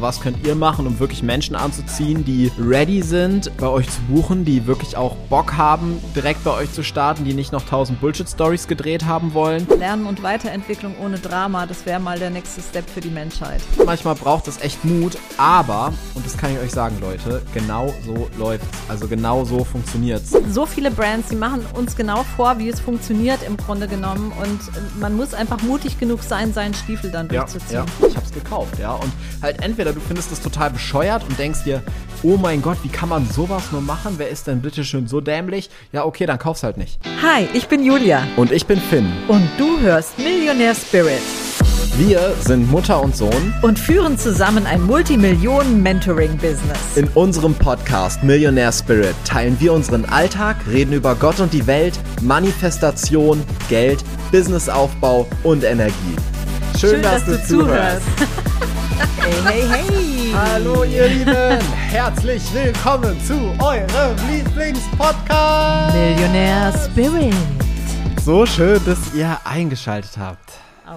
Was könnt ihr machen, um wirklich Menschen anzuziehen, die ready sind, bei euch zu buchen, die wirklich auch Bock haben, direkt bei euch zu starten, die nicht noch tausend Bullshit-Stories gedreht haben wollen? Lernen und Weiterentwicklung ohne Drama, das wäre mal der nächste Step für die Menschheit. Manchmal braucht es echt Mut, aber, und das kann ich euch sagen, Leute, genau so läuft es. Also genau so funktioniert es. So viele Brands, die machen uns genau vor, wie es funktioniert im Grunde genommen. Und man muss einfach mutig genug sein, seinen Stiefel dann durchzuziehen. Ja, ja. ich hab's gekauft, ja. Und halt entweder du findest es total bescheuert und denkst dir, oh mein Gott, wie kann man sowas nur machen? Wer ist denn bitte schön so dämlich? Ja, okay, dann kauf's halt nicht. Hi, ich bin Julia. Und ich bin Finn. Und du hörst Millionär Spirit. Wir sind Mutter und Sohn und führen zusammen ein Multimillionen-Mentoring-Business. In unserem Podcast Millionär Spirit teilen wir unseren Alltag, reden über Gott und die Welt, Manifestation, Geld, Businessaufbau und Energie. Schön, Schön dass, dass, du, zuhörst. hey, hey, hey. Hallo ihr Lieben, herzlich willkommen zu eurem Lieblingspodcast Millionär Spirit. So schön, dass ihr eingeschaltet habt.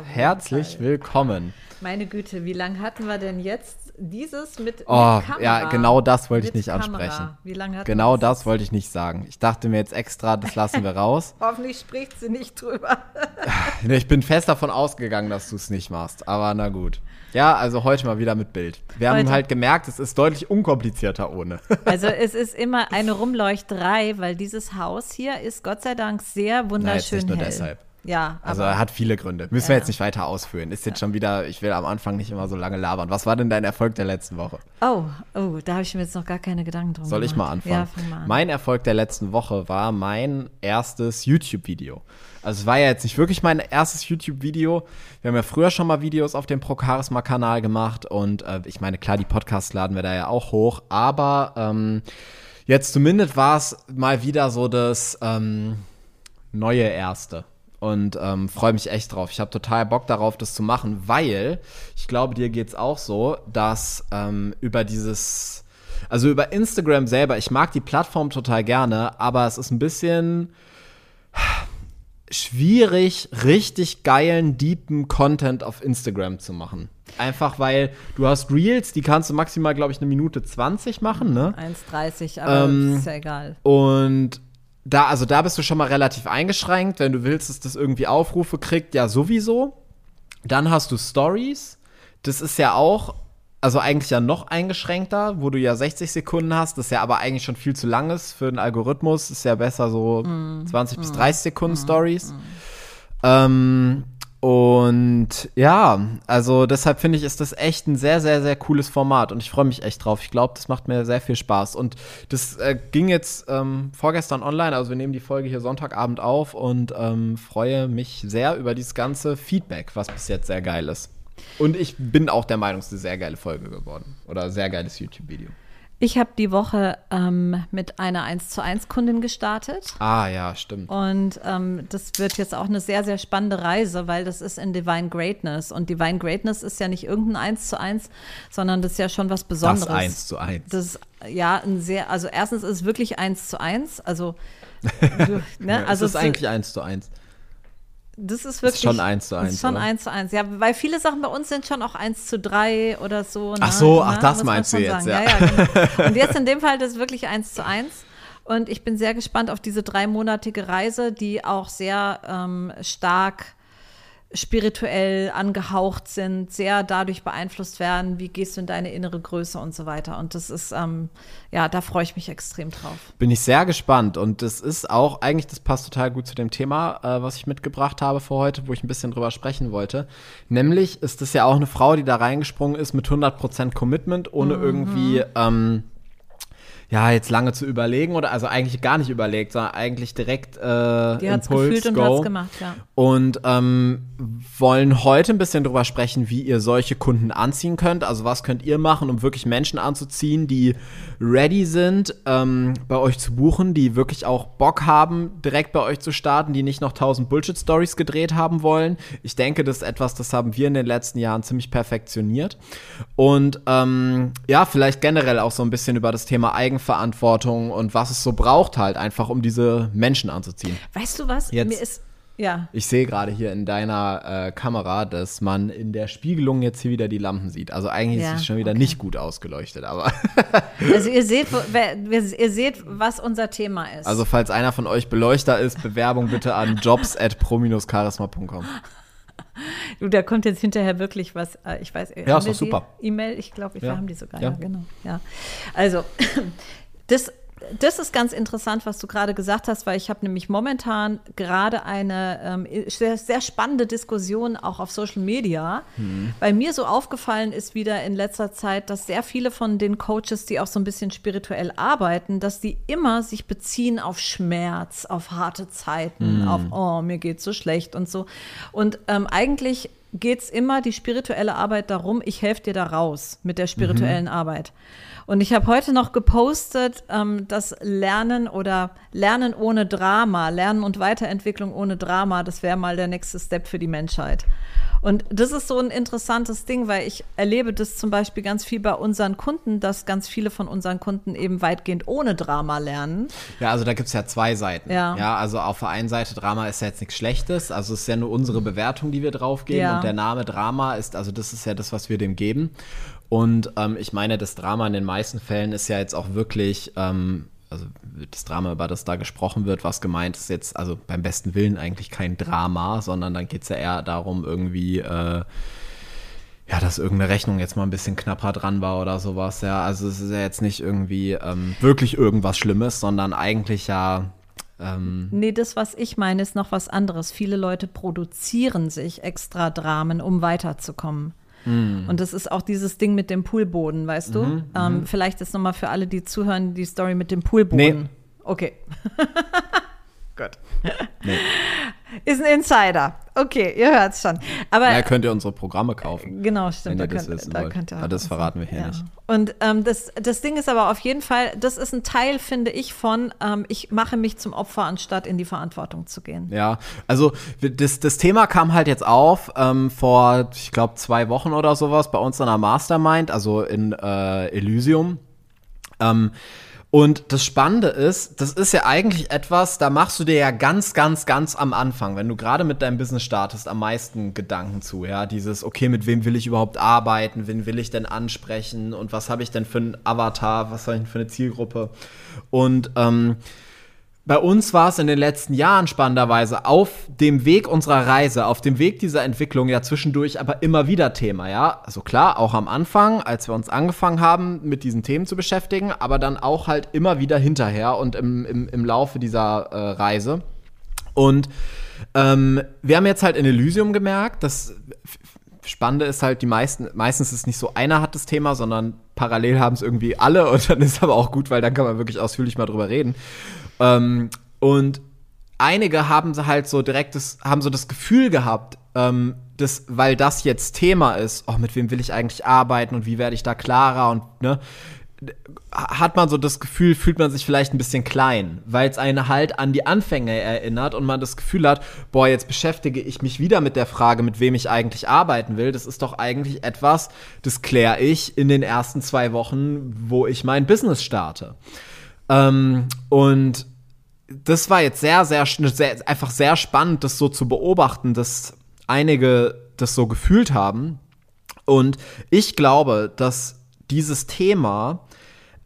Herzlich Fall. willkommen. Meine Güte, wie lange hatten wir denn jetzt dieses mit, oh, mit Kamera? Ja, genau das wollte ich nicht Kamera. ansprechen. Wie lange hatten Genau das, das wollte ich nicht sagen. Ich dachte mir jetzt extra, das lassen wir raus. Hoffentlich spricht sie nicht drüber. ich bin fest davon ausgegangen, dass du es nicht machst, aber na gut. Ja, also heute mal wieder mit Bild. Wir heute. haben halt gemerkt, es ist deutlich unkomplizierter ohne. Also es ist immer eine Rumleuchterei, weil dieses Haus hier ist Gott sei Dank sehr wunderschön Nein, jetzt nicht nur hell. deshalb. Ja. Also er hat viele Gründe. Müssen ja. wir jetzt nicht weiter ausführen. Ist jetzt ja. schon wieder, ich will am Anfang nicht immer so lange labern. Was war denn dein Erfolg der letzten Woche? Oh, oh, da habe ich mir jetzt noch gar keine Gedanken drum Soll gemacht. ich mal anfangen? Ja, fang mal an. Mein Erfolg der letzten Woche war mein erstes YouTube-Video. Also es war ja jetzt nicht wirklich mein erstes YouTube-Video. Wir haben ja früher schon mal Videos auf dem Pro Charisma-Kanal gemacht und äh, ich meine, klar, die Podcasts laden wir da ja auch hoch, aber ähm, jetzt zumindest war es mal wieder so das ähm, neue erste und ähm, freue mich echt drauf. Ich habe total Bock darauf, das zu machen, weil ich glaube, dir geht es auch so, dass ähm, über dieses, also über Instagram selber, ich mag die Plattform total gerne, aber es ist ein bisschen schwierig, richtig geilen, deepen Content auf Instagram zu machen. Einfach weil du hast Reels, die kannst du maximal, glaube ich, eine Minute 20 machen, ne? 1,30, aber ähm, ist ja egal. Und da, also da bist du schon mal relativ eingeschränkt. Wenn du willst, dass das irgendwie Aufrufe kriegt, ja sowieso. Dann hast du Stories. Das ist ja auch, also eigentlich ja noch eingeschränkter, wo du ja 60 Sekunden hast, das ja aber eigentlich schon viel zu lang ist für den Algorithmus. Ist ja besser so mm, 20 mm, bis 30 Sekunden mm, Stories. Mm. Ähm, und ja, also deshalb finde ich, ist das echt ein sehr, sehr, sehr cooles Format und ich freue mich echt drauf. Ich glaube, das macht mir sehr viel Spaß. Und das äh, ging jetzt ähm, vorgestern online, also wir nehmen die Folge hier Sonntagabend auf und ähm, freue mich sehr über dieses ganze Feedback, was bis jetzt sehr geil ist. Und ich bin auch der Meinung, es ist eine sehr geile Folge geworden oder sehr geiles YouTube-Video. Ich habe die Woche ähm, mit einer 1 zu 1 Kundin gestartet. Ah ja, stimmt. Und ähm, das wird jetzt auch eine sehr, sehr spannende Reise, weil das ist in Divine Greatness. Und Divine Greatness ist ja nicht irgendein 1 zu 1, sondern das ist ja schon was Besonderes. Das 1 zu 1. Das ja ein sehr, also erstens ist es wirklich 1 zu 1. Also, du, ne? ja, also es ist eigentlich 1 zu 1. Das ist wirklich. Ist schon eins zu eins. Ist schon eins zu eins. Ja, weil viele Sachen bei uns sind schon auch eins zu drei oder so. Ne? Ach so, ach, ne? das meinst du jetzt, ja. ja, ja genau. Und jetzt in dem Fall das ist wirklich eins zu eins. Und ich bin sehr gespannt auf diese dreimonatige Reise, die auch sehr ähm, stark spirituell angehaucht sind, sehr dadurch beeinflusst werden, wie gehst du in deine innere Größe und so weiter. Und das ist, ähm, ja, da freue ich mich extrem drauf. Bin ich sehr gespannt. Und das ist auch, eigentlich, das passt total gut zu dem Thema, äh, was ich mitgebracht habe für heute, wo ich ein bisschen drüber sprechen wollte. Nämlich ist es ja auch eine Frau, die da reingesprungen ist mit 100% Commitment, ohne mhm. irgendwie ähm, ja, jetzt lange zu überlegen oder also eigentlich gar nicht überlegt, sondern eigentlich direkt äh, Die hat's Impuls, gefühlt go. und hat's gemacht, ja. Und ähm, wollen heute ein bisschen drüber sprechen, wie ihr solche Kunden anziehen könnt. Also was könnt ihr machen, um wirklich Menschen anzuziehen, die ready sind, ähm, bei euch zu buchen, die wirklich auch Bock haben, direkt bei euch zu starten, die nicht noch tausend Bullshit-Stories gedreht haben wollen. Ich denke, das ist etwas, das haben wir in den letzten Jahren ziemlich perfektioniert. Und ähm, ja, vielleicht generell auch so ein bisschen über das Thema Eigen Eigenverantwortung und was es so braucht halt einfach, um diese Menschen anzuziehen. Weißt du was? Jetzt, Mir ist Ja. Ich sehe gerade hier in deiner äh, Kamera, dass man in der Spiegelung jetzt hier wieder die Lampen sieht. Also eigentlich Ja, ist es schon wieder okay. nicht gut ausgeleuchtet, aber Also ihr seht, ihr seht, was unser Thema ist. also falls einer von euch Beleuchter ist, Bewerbung bitte an jobs at pro-charisma.com. Du, da kommt jetzt hinterher wirklich was. äh, Ich weiß, Ja, ist doch super. E-Mail, ich glaube, wir Ja. haben die sogar. Ja. Ja, genau. Ja. Also, das, das ist ganz interessant, was du gerade gesagt hast, weil ich habe nämlich momentan gerade eine ähm, sehr, sehr spannende Diskussion auch auf Social Media, Mhm. weil mir so aufgefallen ist wieder in letzter Zeit, dass sehr viele von den Coaches, die auch so ein bisschen spirituell arbeiten, dass die immer sich beziehen auf Schmerz, auf harte Zeiten, auf, oh, mir geht's so schlecht und so. Und ähm, eigentlich geht es immer die spirituelle Arbeit darum, ich helfe dir da raus mit der spirituellen Arbeit. Und ich habe heute noch gepostet, ähm, dass Lernen oder Lernen ohne Drama, Lernen und Weiterentwicklung ohne Drama, das wäre mal der nächste Step für die Menschheit. Und das ist so ein interessantes Ding, weil ich erlebe das zum Beispiel ganz viel bei unseren Kunden, dass ganz viele von unseren Kunden eben weitgehend ohne Drama lernen. Ja, also da gibt es ja zwei Seiten. Ja. ja, also auf der einen Seite, Drama ist ja jetzt nichts Schlechtes. Also es ist ja nur unsere Bewertung, die wir draufgeben. Ja. Und der Name Drama ist, also das ist ja das, was wir dem geben. Und ähm, ich meine, das Drama in den meisten Fällen ist ja jetzt auch wirklich, ähm, also das Drama, über das da gesprochen wird, was gemeint ist jetzt, also beim besten Willen eigentlich kein Drama, sondern dann geht es ja eher darum, irgendwie, äh, ja, dass irgendeine Rechnung jetzt mal ein bisschen knapper dran war oder sowas. Ja, also es ist ja jetzt nicht irgendwie ähm, wirklich irgendwas Schlimmes, sondern eigentlich ja. Ähm, Nee, das, was ich meine, ist noch was anderes. Viele Leute produzieren sich extra Dramen, um weiterzukommen. Hm. Und das ist auch dieses Ding mit dem Poolboden, weißt du? Mhm, ähm, vielleicht ist nochmal für alle, die zuhören, die Story mit dem Poolboden. Nee. Okay. Gut. nee. Ist ein Insider. Okay, ihr hört's schon. Aber Ja, könnt ihr unsere Programme kaufen. Genau, stimmt. Wenn ihr da das könnt, wissen da wollt. könnt ihr Aber das verraten wir hier ja. nicht. Und ähm, das, das Ding ist aber auf jeden Fall, das ist ein Teil, finde ich, von ähm, ich mache mich zum Opfer, anstatt in die Verantwortung zu gehen. Ja, also das, das Thema kam halt jetzt auf ähm, vor, ich glaube, zwei Wochen oder sowas bei uns in der Mastermind, also in äh, Elysium. Ähm, und das Spannende ist, das ist ja eigentlich etwas, da machst du dir ja ganz, ganz, ganz am Anfang, wenn du gerade mit deinem Business startest, am meisten Gedanken zu, ja, dieses, okay, mit wem will ich überhaupt arbeiten, wen will ich denn ansprechen? Und was habe ich denn für einen Avatar, was habe ich denn für eine Zielgruppe? Und ähm, bei uns war es in den letzten Jahren spannenderweise auf dem Weg unserer Reise, auf dem Weg dieser Entwicklung ja zwischendurch aber immer wieder Thema, ja. Also klar, auch am Anfang, als wir uns angefangen haben, mit diesen Themen zu beschäftigen, aber dann auch halt immer wieder hinterher und im, im, im Laufe dieser äh, Reise. Und ähm, wir haben jetzt halt in Elysium gemerkt, dass Spannende ist halt, die meisten, meistens ist nicht so einer hat das Thema, sondern parallel haben es irgendwie alle und dann ist aber auch gut, weil dann kann man wirklich ausführlich mal drüber reden. Ähm, und einige haben halt so direkt das, haben so das Gefühl gehabt, ähm, dass, weil das jetzt Thema ist, oh, mit wem will ich eigentlich arbeiten und wie werde ich da klarer und ne, hat man so das Gefühl, fühlt man sich vielleicht ein bisschen klein, weil es einen halt an die Anfänge erinnert und man das Gefühl hat, boah, jetzt beschäftige ich mich wieder mit der Frage, mit wem ich eigentlich arbeiten will. Das ist doch eigentlich etwas, das kläre ich in den ersten zwei Wochen, wo ich mein Business starte. Ähm, und das war jetzt sehr, sehr, sehr, einfach sehr spannend, das so zu beobachten, dass einige das so gefühlt haben. Und ich glaube, dass dieses Thema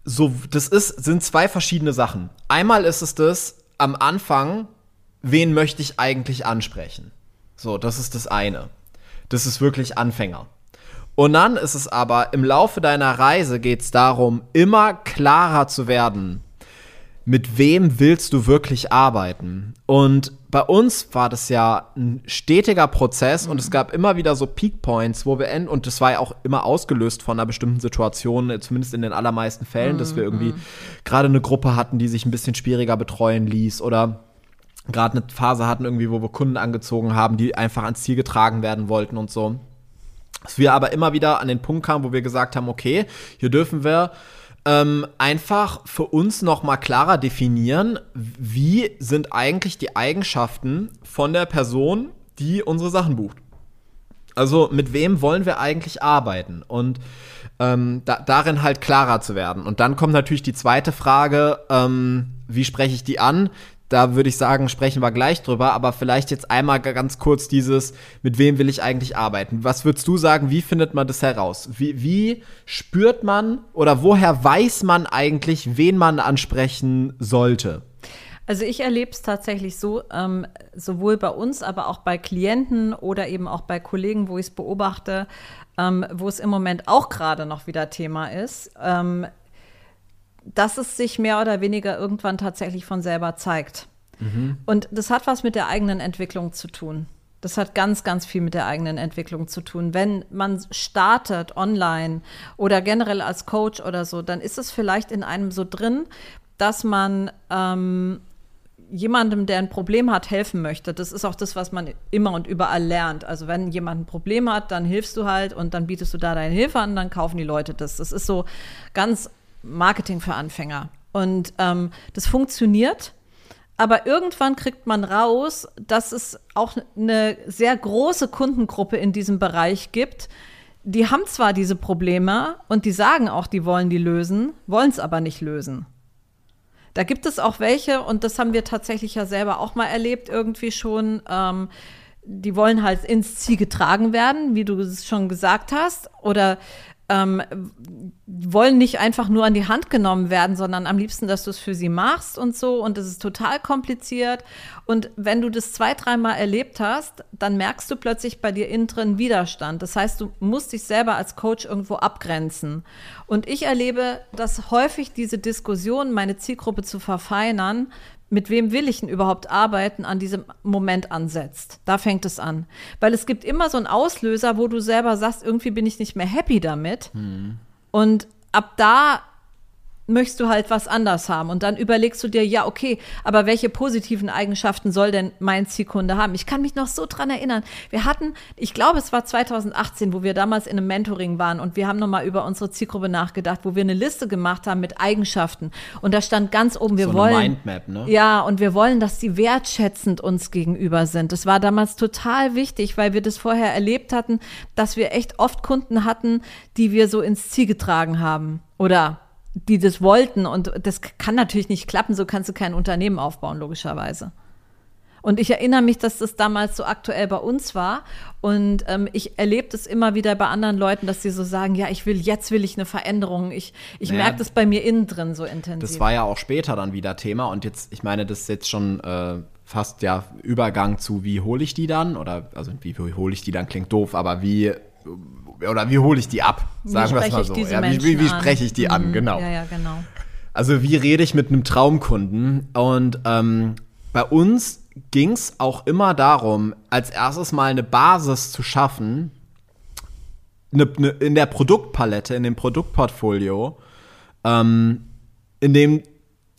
so, das ist, sind zwei verschiedene Sachen. Einmal ist es das, am Anfang, wen möchte ich eigentlich ansprechen? So, das ist das eine. Das ist wirklich Anfänger. Und dann ist es aber, im Laufe deiner Reise geht es darum, immer klarer zu werden, mit wem willst du wirklich arbeiten? Und bei uns war das ja ein stetiger Prozess und es gab immer wieder so Peak Points, wo wir enden, und das war ja auch immer ausgelöst von einer bestimmten Situation, äh, zumindest in den allermeisten Fällen, dass wir irgendwie gerade eine Gruppe hatten, die sich ein bisschen schwieriger betreuen ließ oder gerade eine Phase hatten irgendwie, wo wir Kunden angezogen haben, die einfach ans Ziel getragen werden wollten und so. Dass wir aber immer wieder an den Punkt kamen, wo wir gesagt haben, okay, hier dürfen wir ähm, einfach für uns noch mal klarer definieren, wie sind eigentlich die Eigenschaften von der Person, die unsere Sachen bucht. Also mit wem wollen wir eigentlich arbeiten und ähm, da, darin halt klarer zu werden. Und dann kommt natürlich die zweite Frage, ähm, wie spreche ich die an? Da würde ich sagen, sprechen wir gleich drüber, aber vielleicht jetzt einmal ganz kurz dieses, mit wem will ich eigentlich arbeiten? Was würdest du sagen, wie findet man das heraus? Wie, wie spürt man oder woher weiß man eigentlich, wen man ansprechen sollte? Also ich erlebe es tatsächlich so, ähm, sowohl bei uns, aber auch bei Klienten oder eben auch bei Kollegen, wo ich es beobachte, ähm, wo es im Moment auch gerade noch wieder Thema ist. Ähm, dass es sich mehr oder weniger irgendwann tatsächlich von selber zeigt. Mhm. Und das hat was mit der eigenen Entwicklung zu tun. Das hat ganz, ganz viel mit der eigenen Entwicklung zu tun. Wenn man startet online oder generell als Coach oder so, dann ist es vielleicht in einem so drin, dass man ähm, jemandem, der ein Problem hat, helfen möchte. Das ist auch das, was man immer und überall lernt. Also wenn jemand ein Problem hat, dann hilfst du halt und dann bietest du da deine Hilfe an, dann kaufen die Leute das. Das ist so ganz Marketing für Anfänger. Und ähm, das funktioniert. Aber irgendwann kriegt man raus, dass es auch eine sehr große Kundengruppe in diesem Bereich gibt. Die haben zwar diese Probleme und die sagen auch, die wollen die lösen, wollen es aber nicht lösen. Da gibt es auch welche, und das haben wir tatsächlich ja selber auch mal erlebt, irgendwie schon. Ähm, die wollen halt ins Ziel getragen werden, wie du es schon gesagt hast, oder ähm, wollen nicht einfach nur an die Hand genommen werden, sondern am liebsten, dass du es für sie machst und so. Und es ist total kompliziert. Und wenn du das zwei, dreimal erlebt hast, dann merkst du plötzlich bei dir innen drin Widerstand. Das heißt, du musst dich selber als Coach irgendwo abgrenzen. Und ich erlebe, dass häufig diese Diskussion, meine Zielgruppe zu verfeinern, mit wem will ich denn überhaupt arbeiten, an diesem Moment ansetzt. Da fängt es an. Weil es gibt immer so einen Auslöser, wo du selber sagst, irgendwie bin ich nicht mehr happy damit. Hm. Und ab da möchtest du halt was anders haben. Und dann überlegst du dir, ja, okay, aber welche positiven Eigenschaften soll denn mein Zielkunde haben? Ich kann mich noch so dran erinnern. Wir hatten, ich glaube, es war 2018, wo wir damals in einem Mentoring waren und wir haben nochmal über unsere Zielgruppe nachgedacht, wo wir eine Liste gemacht haben mit Eigenschaften. Und da stand ganz oben, wir so wollen. Mindmap, ne? Ja, und wir wollen, dass sie wertschätzend uns gegenüber sind. Das war damals total wichtig, weil wir das vorher erlebt hatten, dass wir echt oft Kunden hatten, die wir so ins Ziel getragen haben. Oder die das wollten. Und das kann natürlich nicht klappen, so kannst du kein Unternehmen aufbauen, logischerweise. Und ich erinnere mich, dass das damals so aktuell bei uns war. Und ähm, ich erlebe das immer wieder bei anderen Leuten, dass sie so sagen, ja, ich will, jetzt will ich eine Veränderung. Ich, ich naja, merke das bei mir innen drin so intensiv. Das war ja auch später dann wieder Thema. Und jetzt, ich meine, das ist jetzt schon äh, fast ja Übergang zu, wie hole ich die dann? Oder, also wie, wie hole ich die dann, klingt doof, aber wie oder wie hole ich die ab? Sagen wir es mal so. Ja, wie, wie, wie spreche ich die an? Mhm. Genau. Ja, ja, genau. Also wie rede ich mit einem Traumkunden? Und ähm, bei uns ging es auch immer darum, als erstes mal eine Basis zu schaffen, eine, eine, in der Produktpalette, in dem Produktportfolio, ähm, in dem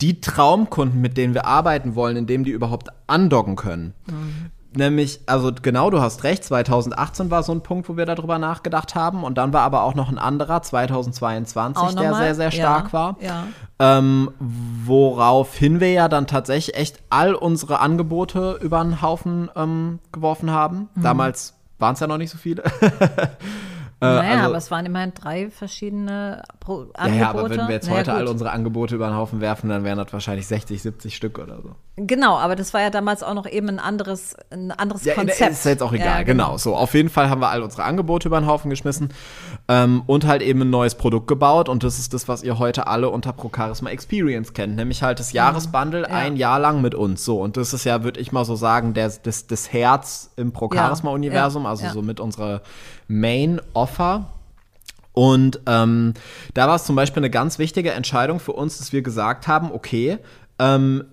die Traumkunden, mit denen wir arbeiten wollen, in dem die überhaupt andocken können. Mhm nämlich, also genau, du hast recht, 2018 war so ein Punkt, wo wir darüber nachgedacht haben. Und dann war aber auch noch ein anderer, 2022, der sehr, sehr stark ja, war. Ja. Ähm, woraufhin wir ja dann tatsächlich echt all unsere Angebote über den Haufen ähm, geworfen haben. Mhm. Damals waren es ja noch nicht so viele. Äh, naja, also, aber es waren immerhin drei verschiedene Pro Angebote. Ja, ja, aber wenn wir jetzt naja, heute gut. all unsere Angebote über den Haufen werfen, dann wären das wahrscheinlich 60, 70 Stück oder so. Genau, aber das war ja damals auch noch eben ein anderes, ein anderes ja, Konzept. Ist jetzt auch egal, ja, genau. genau. So, auf jeden Fall haben wir all unsere Angebote über den Haufen geschmissen ähm, und halt eben ein neues Produkt gebaut. Und das ist das, was ihr heute alle unter Pro Charisma Experience kennt, nämlich halt das Jahresbundle ja. ein Jahr lang mit uns. So, und das ist ja, würde ich mal so sagen, der, das, das Herz im Pro Charisma-Universum, also so mit unserer Main Offer. Und ähm, da war es zum Beispiel eine ganz wichtige Entscheidung für uns, dass wir gesagt haben, okay, ähm,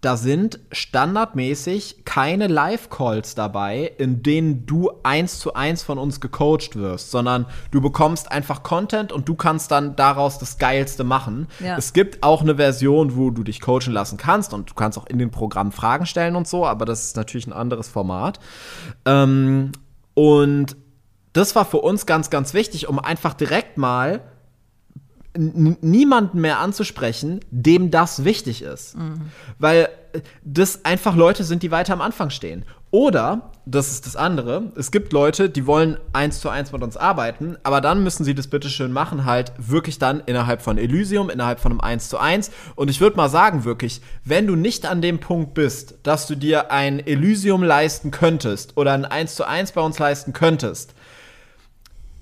da sind standardmäßig keine Live-Calls dabei, in denen du eins zu eins von uns gecoacht wirst, sondern du bekommst einfach Content und du kannst dann daraus das Geilste machen. Ja. Es gibt auch eine Version, wo du dich coachen lassen kannst und du kannst auch in den Programm Fragen stellen und so, aber das ist natürlich ein anderes Format. Ähm, und das war für uns ganz, ganz wichtig, um einfach direkt mal niemanden mehr anzusprechen, dem das wichtig ist. Mhm. Weil äh, das einfach Leute sind, die weiter am Anfang stehen. Oder, das ist das andere, es gibt Leute, die wollen eins zu eins mit uns arbeiten, aber dann müssen sie das bitteschön machen, halt wirklich dann innerhalb von Elysium, innerhalb von einem eins zu eins. Und ich würde mal sagen, wirklich, wenn du nicht an dem Punkt bist, dass du dir ein Elysium leisten könntest oder ein eins zu eins bei uns leisten könntest,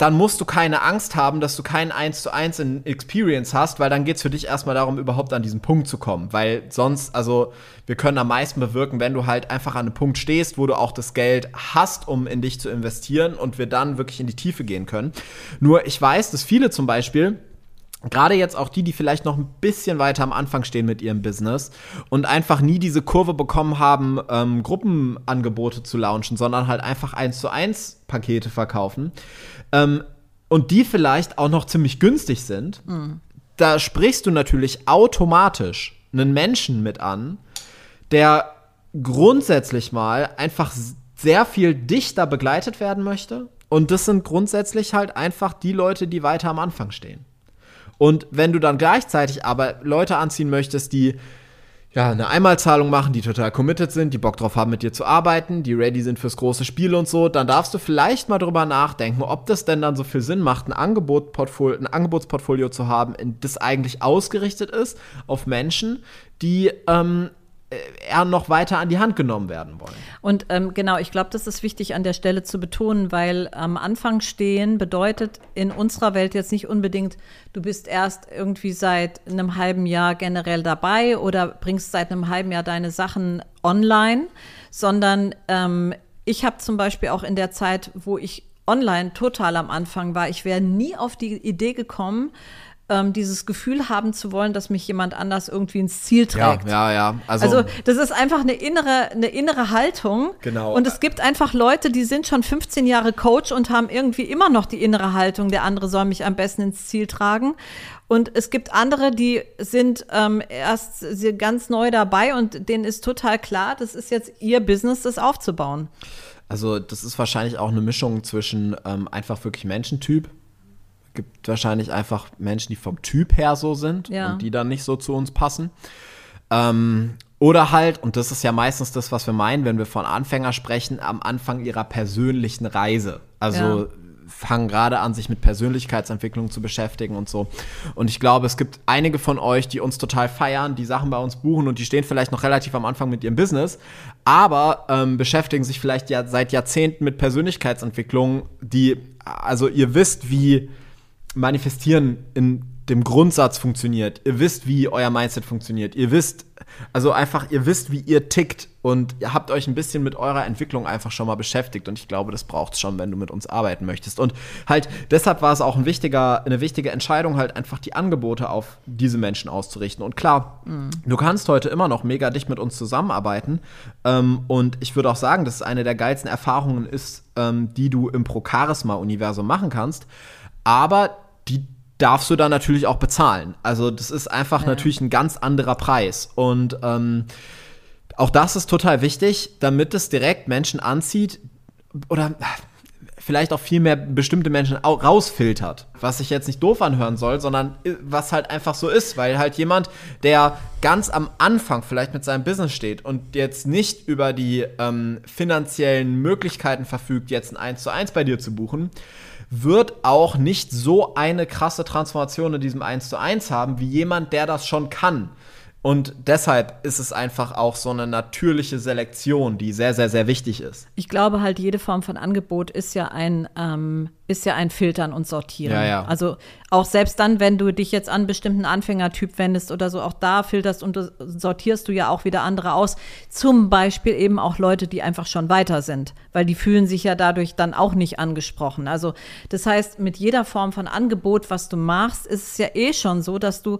dann musst du keine Angst haben, dass du kein 1 zu 1 in Experience hast, weil dann geht es für dich erstmal darum, überhaupt an diesen Punkt zu kommen. Weil sonst, also wir können am meisten bewirken, wenn du halt einfach an einem Punkt stehst, wo du auch das Geld hast, um in dich zu investieren und wir dann wirklich in die Tiefe gehen können. Nur ich weiß, dass viele zum Beispiel Gerade jetzt auch die, die vielleicht noch ein bisschen weiter am Anfang stehen mit ihrem Business und einfach nie diese Kurve bekommen haben, ähm, Gruppenangebote zu launchen, sondern halt einfach eins zu eins Pakete verkaufen ähm, und die vielleicht auch noch ziemlich günstig sind. Mhm. Da sprichst du natürlich automatisch einen Menschen mit an, der grundsätzlich mal einfach sehr viel dichter begleitet werden möchte. Und das sind grundsätzlich halt einfach die Leute, die weiter am Anfang stehen. Und wenn du dann gleichzeitig aber Leute anziehen möchtest, die ja, eine Einmalzahlung machen, die total committed sind, die Bock drauf haben, mit dir zu arbeiten, die ready sind fürs große Spiel und so, dann darfst du vielleicht mal drüber nachdenken, ob das denn dann so viel Sinn macht, ein, Angebot ein Angebotsportfolio zu haben, das eigentlich ausgerichtet ist auf Menschen, die ähm, äh, eher noch weiter an die Hand genommen werden wollen. Und ähm, genau, ich glaube, das ist wichtig an der Stelle zu betonen, weil am Anfang stehen bedeutet in unserer Welt jetzt nicht unbedingt, du bist erst irgendwie seit einem halben Jahr generell dabei oder bringst seit einem halben Jahr deine Sachen online, sondern ähm, ich habe zum Beispiel auch in der Zeit, wo ich online total am Anfang war, ich wäre nie auf die Idee gekommen, ähm, dieses Gefühl haben zu wollen, dass mich jemand anders irgendwie ins Ziel trägt. Ja, ja, ja. Also, also das ist einfach eine innere, eine innere Haltung. Genau. Und es gibt einfach Leute, die sind schon 15 Jahre Coach und haben irgendwie immer noch die innere Haltung, der andere soll mich am besten ins Ziel tragen. Und es gibt andere, die sind ähm, erst ganz neu dabei und denen ist total klar, das ist jetzt ihr Business, das aufzubauen. Also das ist wahrscheinlich auch eine Mischung zwischen ähm, einfach wirklich Menschentyp, gibt wahrscheinlich einfach Menschen, die vom Typ her so sind ja. und die dann nicht so zu uns passen. Ähm, oder halt, und das ist ja meistens das, was wir meinen, wenn wir von Anfänger sprechen, am Anfang ihrer persönlichen Reise. Also ja. fangen gerade an, sich mit Persönlichkeitsentwicklung zu beschäftigen und so. Und ich glaube, es gibt einige von euch, die uns total feiern, die Sachen bei uns buchen und die stehen vielleicht noch relativ am Anfang mit ihrem Business, aber ähm, beschäftigen sich vielleicht ja seit Jahrzehnten mit Persönlichkeitsentwicklung, die, also ihr wisst, wie Manifestieren in dem Grundsatz funktioniert. Ihr wisst, wie euer Mindset funktioniert. Ihr wisst, also einfach, ihr wisst, wie ihr tickt und ihr habt euch ein bisschen mit eurer Entwicklung einfach schon mal beschäftigt und ich glaube, das braucht es schon, wenn du mit uns arbeiten möchtest. Und halt, deshalb war es auch ein wichtiger, eine wichtige Entscheidung, halt einfach die Angebote auf diese Menschen auszurichten. Und klar, mhm. du kannst heute immer noch mega dicht mit uns zusammenarbeiten ähm, und ich würde auch sagen, dass es eine der geilsten Erfahrungen ist, ähm, die du im Pro-Charisma-Universum machen kannst aber die darfst du dann natürlich auch bezahlen. Also das ist einfach ja. natürlich ein ganz anderer Preis. Und ähm, auch das ist total wichtig, damit es direkt Menschen anzieht oder vielleicht auch viel mehr bestimmte Menschen rausfiltert. Was sich jetzt nicht doof anhören soll, sondern äh, was halt einfach so ist, weil halt jemand, der ganz am Anfang vielleicht mit seinem Business steht und jetzt nicht über die ähm, finanziellen Möglichkeiten verfügt, jetzt ein 1 zu 1 bei dir zu buchen, wird auch nicht so eine krasse Transformation in diesem 1 zu 1 haben, wie jemand, der das schon kann. Und deshalb ist es einfach auch so eine natürliche Selektion, die sehr, sehr, sehr wichtig ist. Ich glaube halt, jede Form von Angebot ist ja ein, ähm, ist ja ein Filtern und Sortieren. Ja, ja. Also auch selbst dann, wenn du dich jetzt an einen bestimmten Anfängertyp wendest oder so, auch da filterst und sortierst du ja auch wieder andere aus. Zum Beispiel eben auch Leute, die einfach schon weiter sind, weil die fühlen sich ja dadurch dann auch nicht angesprochen. Also das heißt, mit jeder Form von Angebot, was du machst, ist es ja eh schon so, dass du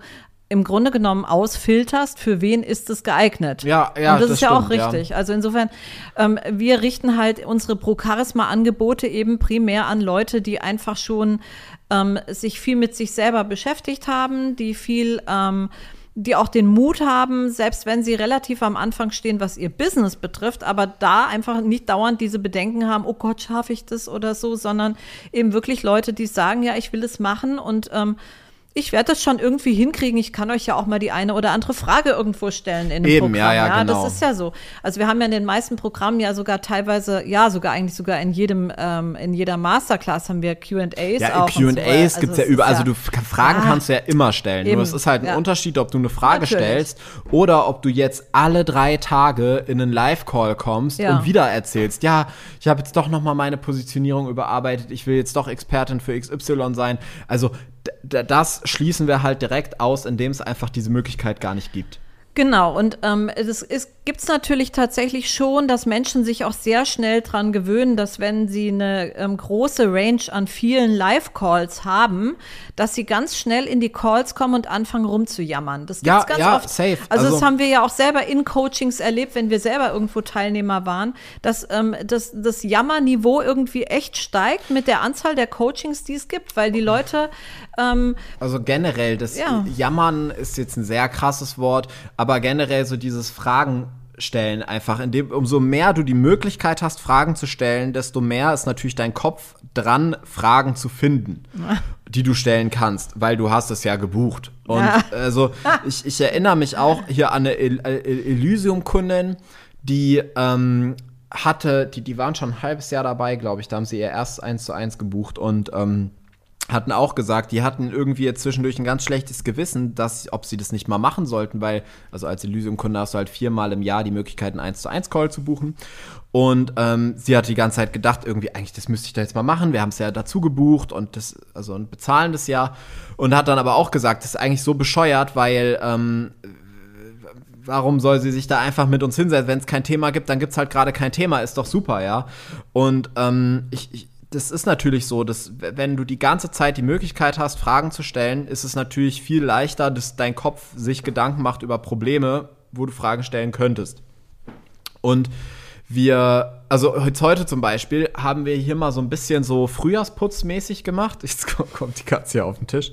im Grunde genommen ausfilterst, für wen ist es geeignet. Ja, ja. Und das, das ist ja auch richtig. Ja. Also insofern, ähm, wir richten halt unsere Pro-Charisma-Angebote eben primär an Leute, die einfach schon ähm, sich viel mit sich selber beschäftigt haben, die viel ähm, die auch den Mut haben, selbst wenn sie relativ am Anfang stehen, was ihr Business betrifft, aber da einfach nicht dauernd diese Bedenken haben, oh Gott, schaffe ich das oder so, sondern eben wirklich Leute, die sagen, ja, ich will es machen und ähm, ich werde das schon irgendwie hinkriegen. Ich kann euch ja auch mal die eine oder andere Frage irgendwo stellen in dem Eben, Programm. ja, ja, genau. Das ist ja so. Also wir haben ja in den meisten Programmen ja sogar teilweise, ja, sogar eigentlich sogar in jedem, ähm, in jeder Masterclass haben wir Q&As Ja, auch. und so. Q&As Also es ja überall. Also du Fragen Ja. kannst du ja immer stellen. Nur Eben, es ist halt ein ja. Unterschied, ob du eine Frage Natürlich. stellst oder ob du jetzt alle drei Tage in einen Live-Call kommst Ja. und wieder erzählst, ja, ich habe jetzt doch noch mal meine Positionierung überarbeitet, ich will jetzt doch Expertin für XY sein. Also das schließen wir halt direkt aus, indem es einfach diese Möglichkeit gar nicht gibt. Genau, und ähm, es gibt es natürlich tatsächlich schon, dass Menschen sich auch sehr schnell dran gewöhnen, dass wenn sie eine ähm, große Range an vielen Live-Calls haben, dass sie ganz schnell in die Calls kommen und anfangen rumzujammern. Das Ja, gibt's ganz ja, oft. safe. Also, das Also- haben wir ja auch selber in Coachings erlebt, wenn wir selber irgendwo Teilnehmer waren, dass ähm, das, das Jammerniveau irgendwie echt steigt mit der Anzahl der Coachings, die es gibt, weil die Leute ähm, Also generell, das Ja. Jammern ist jetzt ein sehr krasses Wort, aber generell so dieses Fragen stellen einfach, indem umso mehr du die Möglichkeit hast, Fragen zu stellen, desto mehr ist natürlich dein Kopf dran, Fragen zu finden, die du stellen kannst, weil du hast es ja gebucht. Und Ja. also ich, ich erinnere mich auch hier an eine El El Elysium-Kundin, die ähm, hatte, die, die waren schon ein halbes Jahr dabei, glaube ich, da haben sie ihr erst eins zu eins gebucht und ähm, hatten auch gesagt, die hatten irgendwie jetzt zwischendurch ein ganz schlechtes Gewissen, dass, ob sie das nicht mal machen sollten, weil, also als Elysium-Kunde hast du halt viermal im Jahr die Möglichkeit, einen 1 zu 1 Call zu buchen. Und ähm, sie hat die ganze Zeit gedacht, irgendwie, eigentlich, das müsste ich da jetzt mal machen. Wir haben es ja dazu gebucht und das, also und bezahlen das ja. Und hat dann aber auch gesagt, das ist eigentlich so bescheuert, weil ähm, warum soll sie sich da einfach mit uns hinsetzen? Wenn es kein Thema gibt, dann gibt es halt gerade kein Thema, ist doch super, ja. Und ähm, ich, ich, das ist natürlich so, dass wenn du die ganze Zeit die Möglichkeit hast, Fragen zu stellen, ist es natürlich viel leichter, dass dein Kopf sich Gedanken macht über Probleme, wo du Fragen stellen könntest. Und wir, also heute zum Beispiel, haben wir hier mal so ein bisschen so Frühjahrsputzmäßig gemacht. Jetzt kommt die Katze hier auf den Tisch.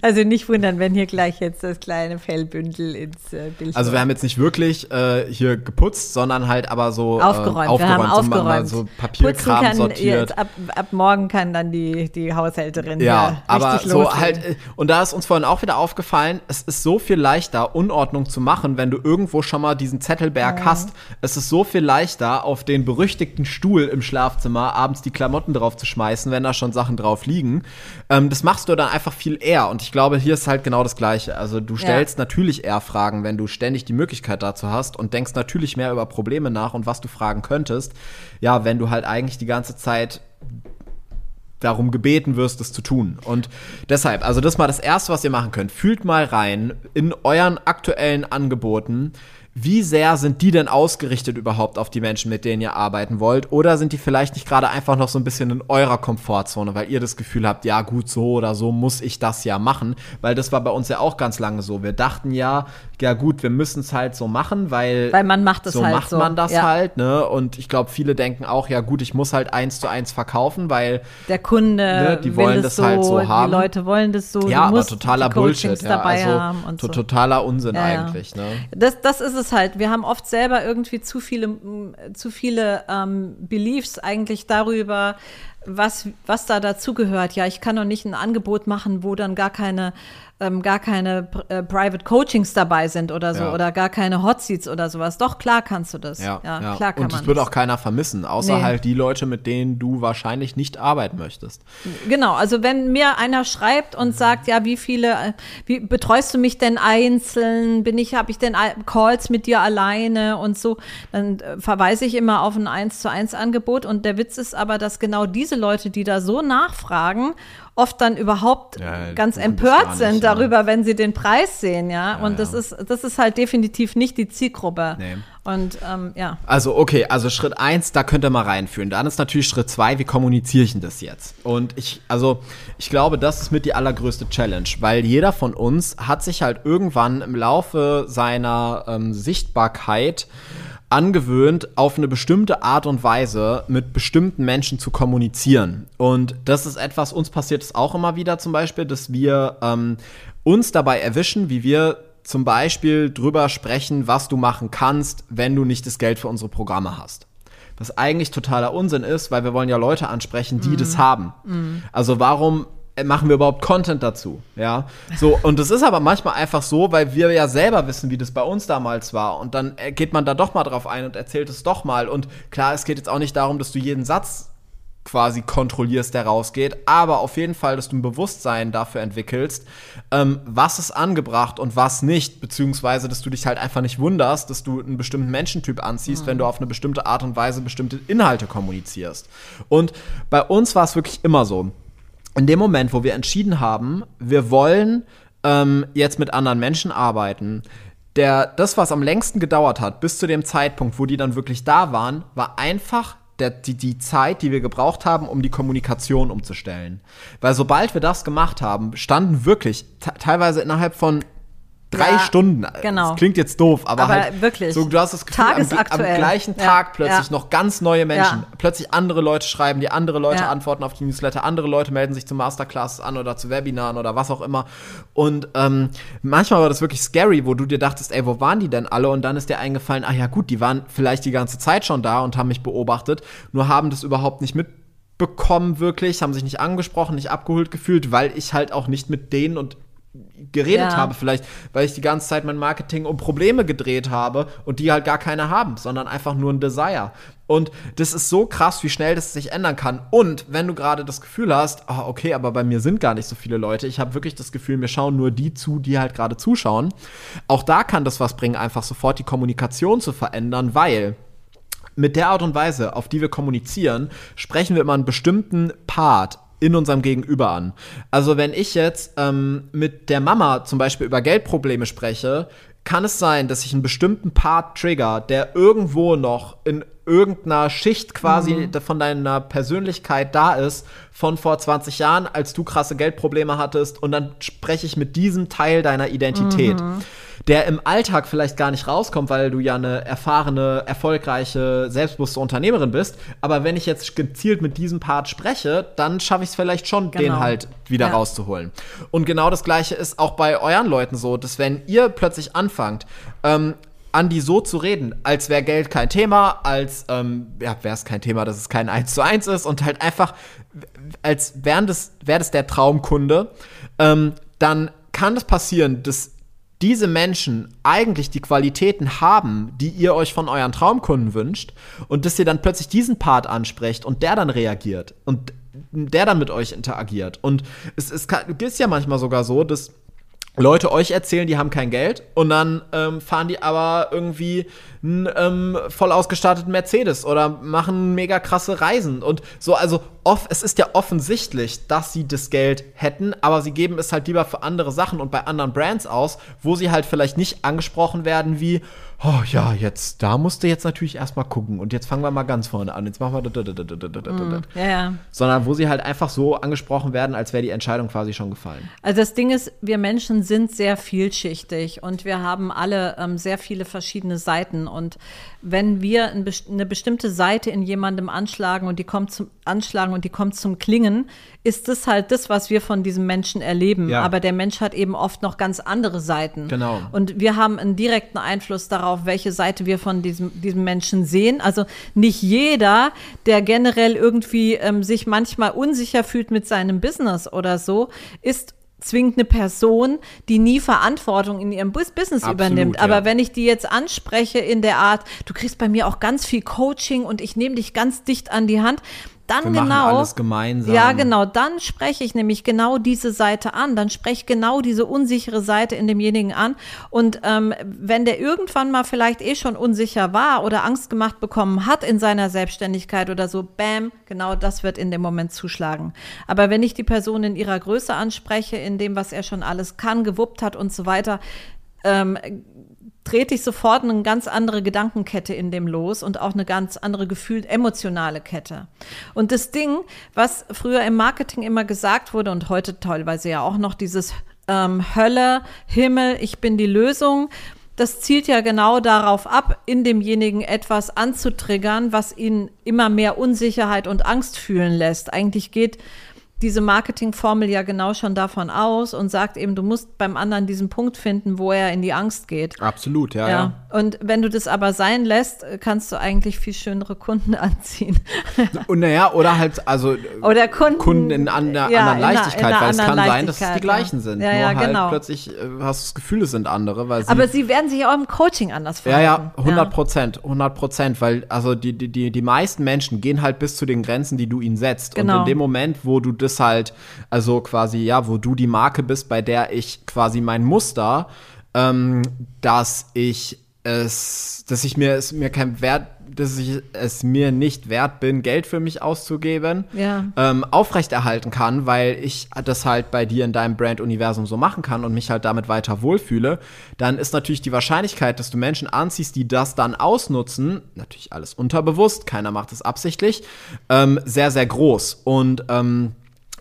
Also nicht wundern, wenn hier gleich jetzt das kleine Fellbündel ins äh, Bild Also wir haben jetzt nicht wirklich äh, hier geputzt, sondern halt aber so aufgeräumt. äh, wir haben so aufgeräumt. so Papierkram kann sortiert. Jetzt ab, ab morgen kann dann die, die Haushälterin Ja, aber richtig so loslegen. halt, äh, und da ist uns vorhin auch wieder aufgefallen, es ist so viel leichter, Unordnung zu machen, wenn du irgendwo schon mal diesen Zettelberg hast. Es ist so viel leichter, auf den berüchtigten Stuhl im Schlafzimmer abends die Klamotten drauf zu schmeißen, wenn da schon Sachen drauf liegen. Ähm, das machst du dann einfach viel eher. Und ich glaube, hier ist halt genau das Gleiche. Also du stellst natürlich eher Fragen, wenn du ständig die Möglichkeit dazu hast und denkst natürlich mehr über Probleme nach und was du fragen könntest. Ja, wenn du halt eigentlich die ganze Zeit darum gebeten wirst, es zu tun. Und deshalb, also das ist mal das Erste, was ihr machen könnt. Fühlt mal rein in euren aktuellen Angeboten. Wie sehr sind die denn ausgerichtet überhaupt auf die Menschen, mit denen ihr arbeiten wollt? Oder sind die vielleicht nicht gerade einfach noch so ein bisschen in eurer Komfortzone, weil ihr das Gefühl habt, ja gut, so oder so muss ich das ja machen? Weil das war bei uns ja auch ganz lange so. Wir dachten ja, ja gut, wir müssen es halt so machen, weil, Weil man macht es so halt macht so. man das Ja. halt, ne? Und ich glaube, viele denken auch, ja gut, ich muss halt eins zu eins verkaufen, weil Der Kunde Ne, die wollen das das halt so haben. Die Leute wollen das so. ja, aber totaler Bullshit, ja. Also so. totaler Unsinn ja. eigentlich, ne? Das, das ist es halt. Wir haben oft selber irgendwie zu viele, zu viele ähm, Beliefs eigentlich darüber, was, was da dazugehört. Ja, ich kann doch nicht ein Angebot machen, wo dann gar keine, ähm, gar keine äh, Private Coachings dabei sind oder so Ja. oder gar keine Hot Seats oder sowas. Doch, klar kannst du das. Ja, ja. klar kann Und man es wird das. auch keiner vermissen, außer Nee. halt die Leute, mit denen du wahrscheinlich nicht arbeiten möchtest. Genau, also wenn mir einer schreibt und sagt, ja, wie viele, äh, wie betreust du mich denn einzeln? Bin ich, habe ich denn al- Calls mit dir alleine und so, dann äh, verweise ich immer auf ein 1 zu 1 Angebot. Und der Witz ist aber, dass genau diese Leute, die da so nachfragen, oft dann überhaupt Ja, ganz empört gar sind nicht, ja. darüber, wenn sie den Preis sehen, ja. und das ja. ist, das ist halt definitiv nicht die Zielgruppe. Nee. Und ähm, ja. Also, okay, also Schritt eins, da könnt ihr mal reinführen. Dann ist natürlich Schritt zwei, wie kommuniziere ich denn das jetzt? Und ich, also, ich glaube, das ist mit die allergrößte Challenge, weil jeder von uns hat sich halt irgendwann im Laufe seiner ähm, Sichtbarkeit angewöhnt, auf eine bestimmte Art und Weise mit bestimmten Menschen zu kommunizieren. Und das ist etwas, uns passiert es auch immer wieder zum Beispiel, dass wir ähm, uns dabei erwischen, wie wir zum Beispiel drüber sprechen, was du machen kannst, wenn du nicht das Geld für unsere Programme hast. Was eigentlich totaler Unsinn ist, weil wir wollen ja Leute ansprechen, die das haben. Also warum machen wir überhaupt Content dazu? Ja, so und es ist aber manchmal einfach so, weil wir ja selber wissen, wie das bei uns damals war und dann äh, geht man da doch mal drauf ein und erzählt es doch mal und klar, es geht jetzt auch nicht darum, dass du jeden Satz quasi kontrollierst, der rausgeht, aber auf jeden Fall, dass du ein Bewusstsein dafür entwickelst, ähm, was ist angebracht und was nicht, beziehungsweise, dass du dich halt einfach nicht wunderst, dass du einen bestimmten Menschentyp anziehst, mhm. wenn du auf eine bestimmte Art und Weise bestimmte Inhalte kommunizierst. Und bei uns war es wirklich immer so. In dem Moment, wo wir entschieden haben, wir wollen ähm, jetzt mit anderen Menschen arbeiten, der, das, was am längsten gedauert hat, bis zu dem Zeitpunkt, wo die dann wirklich da waren, war einfach der, die, die Zeit, die wir gebraucht haben, um die Kommunikation umzustellen. Weil sobald wir das gemacht haben, standen wirklich teilweise innerhalb von drei ja, Stunden. Genau. Das klingt jetzt doof, aber, aber halt wirklich. So, du hast das Gefühl, am, am, gleichen Tag ja, plötzlich ja. noch ganz neue Menschen. Plötzlich andere Leute schreiben, die andere Leute antworten auf die Newsletter, andere Leute melden sich zu Masterclasses an oder zu Webinaren oder was auch immer. Und ähm, manchmal war das wirklich scary, wo du dir dachtest, ey, wo waren die denn alle? Und dann ist dir eingefallen, ach ja gut, die waren vielleicht die ganze Zeit schon da und haben mich beobachtet, nur haben das überhaupt nicht mitbekommen wirklich, haben sich nicht angesprochen, nicht abgeholt gefühlt, weil ich halt auch nicht mit denen und geredet ja. habe, vielleicht, weil ich die ganze Zeit mein Marketing um Probleme gedreht habe und die halt gar keine haben, sondern einfach nur ein Desire. Und das ist so krass, wie schnell das sich ändern kann. Und wenn du gerade das Gefühl hast, oh, okay, aber bei mir sind gar nicht so viele Leute, ich habe wirklich das Gefühl, mir schauen nur die zu, die halt gerade zuschauen. Auch da kann das was bringen, einfach sofort die Kommunikation zu verändern, weil mit der Art und Weise, auf die wir kommunizieren, sprechen wir immer einen bestimmten Part in unserem Gegenüber an. Also wenn ich jetzt ähm, mit der Mama zum Beispiel über Geldprobleme spreche, kann es sein, dass ich einen bestimmten Part trigger, der irgendwo noch in irgendeiner Schicht quasi mhm. von deiner Persönlichkeit da ist, von vor 20 Jahren, als du krasse Geldprobleme hattest, und dann spreche ich mit diesem Teil deiner Identität. Mhm der im Alltag vielleicht gar nicht rauskommt, weil du ja eine erfahrene, erfolgreiche, selbstbewusste Unternehmerin bist. Aber wenn ich jetzt gezielt mit diesem Part spreche, dann schaffe ich es vielleicht schon, genau. den halt wieder ja. rauszuholen. Und genau das Gleiche ist auch bei euren Leuten so, dass wenn ihr plötzlich anfangt, ähm, an die so zu reden, als wäre Geld kein Thema, als ähm, ja, wäre es kein Thema, dass es kein 1 zu 1 ist und halt einfach, als wäre das, wär das der Traumkunde, ähm, dann kann es das passieren, dass diese Menschen eigentlich die Qualitäten haben, die ihr euch von euren Traumkunden wünscht und dass ihr dann plötzlich diesen Part ansprecht und der dann reagiert und der dann mit euch interagiert. Und es, es ist ja manchmal sogar so, dass Leute euch erzählen, die haben kein Geld und dann ähm, fahren die aber irgendwie einen ähm, voll ausgestatteten Mercedes oder machen mega krasse Reisen und so. Also off, es ist ja offensichtlich, dass sie das Geld hätten, aber sie geben es halt lieber für andere Sachen und bei anderen Brands aus, wo sie halt vielleicht nicht angesprochen werden wie, oh ja, jetzt, da musst du jetzt natürlich erstmal gucken und jetzt fangen wir mal ganz vorne an. Jetzt machen wir. Mm, ja, ja. Sondern wo sie halt einfach so angesprochen werden, als wäre die Entscheidung quasi schon gefallen. Also das Ding ist, wir Menschen sind sehr vielschichtig und wir haben alle ähm, sehr viele verschiedene Seiten. Und wenn wir ein, eine bestimmte Seite in jemandem anschlagen und die kommt zum Anschlagen und die kommt zum Klingen, ist das halt das, was wir von diesem Menschen erleben. Ja. Aber der Mensch hat eben oft noch ganz andere Seiten. Genau. Und wir haben einen direkten Einfluss darauf, welche Seite wir von diesem, diesem Menschen sehen. Also nicht jeder, der generell irgendwie ähm, sich manchmal unsicher fühlt mit seinem Business oder so, ist zwingend eine Person, die nie Verantwortung in ihrem Business Absolut, übernimmt. Aber ja. wenn ich die jetzt anspreche in der Art, du kriegst bei mir auch ganz viel Coaching und ich nehme dich ganz dicht an die Hand, dann Wir genau. alles gemeinsam. Ja, genau. Dann spreche ich nämlich genau diese Seite an. Dann spreche ich genau diese unsichere Seite in demjenigen an. Und ähm, wenn der irgendwann mal vielleicht eh schon unsicher war oder Angst gemacht bekommen hat in seiner Selbstständigkeit oder so, bam, genau das wird in dem Moment zuschlagen. Aber wenn ich die Person in ihrer Größe anspreche, in dem, was er schon alles kann, gewuppt hat und so weiter, ähm, trete ich sofort eine ganz andere Gedankenkette in dem los und auch eine ganz andere gefühlt emotionale Kette. Und das Ding, was früher im Marketing immer gesagt wurde und heute teilweise ja auch noch dieses ähm, Hölle, Himmel, ich bin die Lösung, das zielt ja genau darauf ab, in demjenigen etwas anzutriggern, was ihn immer mehr Unsicherheit und Angst fühlen lässt. Eigentlich geht diese Marketingformel ja genau schon davon aus und sagt eben, du musst beim anderen diesen Punkt finden, wo er in die Angst geht. Absolut, ja, ja. ja. Und wenn du das aber sein lässt, kannst du eigentlich viel schönere Kunden anziehen. Und naja, oder halt, also oder Kunden, Kunden in einer ja, anderen Leichtigkeit, in einer, in einer weil es kann sein, dass es die gleichen sind. Ja, ja, Nur halt genau. plötzlich äh, hast du das Gefühl, es sind andere. Weil sie, aber sie werden sich auch im Coaching anders verhalten. Ja, ja, 100 Prozent, 100 Prozent, weil also die, die, die, die meisten Menschen gehen halt bis zu den Grenzen, die du ihnen setzt. Genau. Und in dem Moment, wo du das halt, also quasi, ja, wo du die Marke bist, bei der ich quasi mein Muster, ähm, dass ich es, dass ich mir es mir kein Wert, dass ich es mir nicht wert bin, Geld für mich auszugeben, ja. ähm, aufrechterhalten kann, weil ich das halt bei dir in deinem Brand-Universum so machen kann und mich halt damit weiter wohlfühle, dann ist natürlich die Wahrscheinlichkeit, dass du Menschen anziehst, die das dann ausnutzen, natürlich alles unterbewusst, keiner macht es absichtlich, ähm, sehr, sehr groß. Und ähm,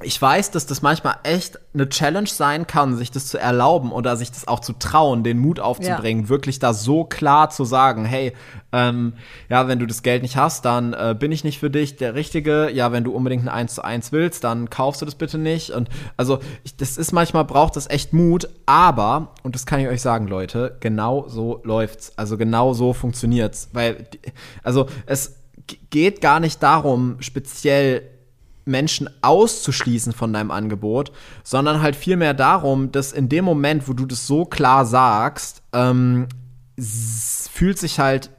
ich weiß, dass das manchmal echt eine Challenge sein kann, sich das zu erlauben oder sich das auch zu trauen, den Mut aufzubringen, ja. wirklich da so klar zu sagen, hey, ähm, ja, wenn du das Geld nicht hast, dann äh, bin ich nicht für dich der Richtige. Ja, wenn du unbedingt ein 1 zu 1 willst, dann kaufst du das bitte nicht. Und also, ich, das ist manchmal braucht das echt Mut, aber, und das kann ich euch sagen, Leute, genau so läuft's. Also genau so funktioniert's. Weil, also es geht gar nicht darum, speziell Menschen auszuschließen von deinem Angebot, sondern halt vielmehr darum, dass in dem Moment, wo du das so klar sagst, ähm, fühlt sich halt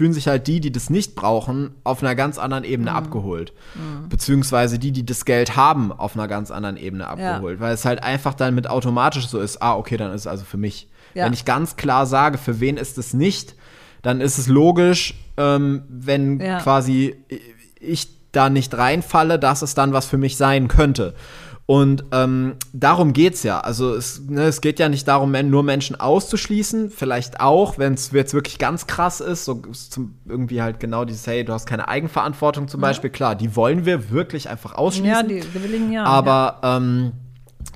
fühlen sich halt die, die das nicht brauchen, auf einer ganz anderen Ebene mhm. abgeholt. Mhm. Beziehungsweise die, die das Geld haben, auf einer ganz anderen Ebene abgeholt. Ja. Weil es halt einfach dann mit automatisch so ist, ah, okay, dann ist es also für mich. Ja. Wenn ich ganz klar sage, für wen ist es nicht, dann ist es logisch, ähm, wenn ja. quasi ich da nicht reinfalle, dass es dann was für mich sein könnte. Und ähm, darum geht's ja. Also es, ne, es geht ja nicht darum, nur Menschen auszuschließen. Vielleicht auch, wenn es jetzt wirklich ganz krass ist, so zum, irgendwie halt genau dieses, hey, du hast keine Eigenverantwortung zum ja. Beispiel. Klar, die wollen wir wirklich einfach ausschließen. Ja, die, die will ja. Aber ja. Ähm,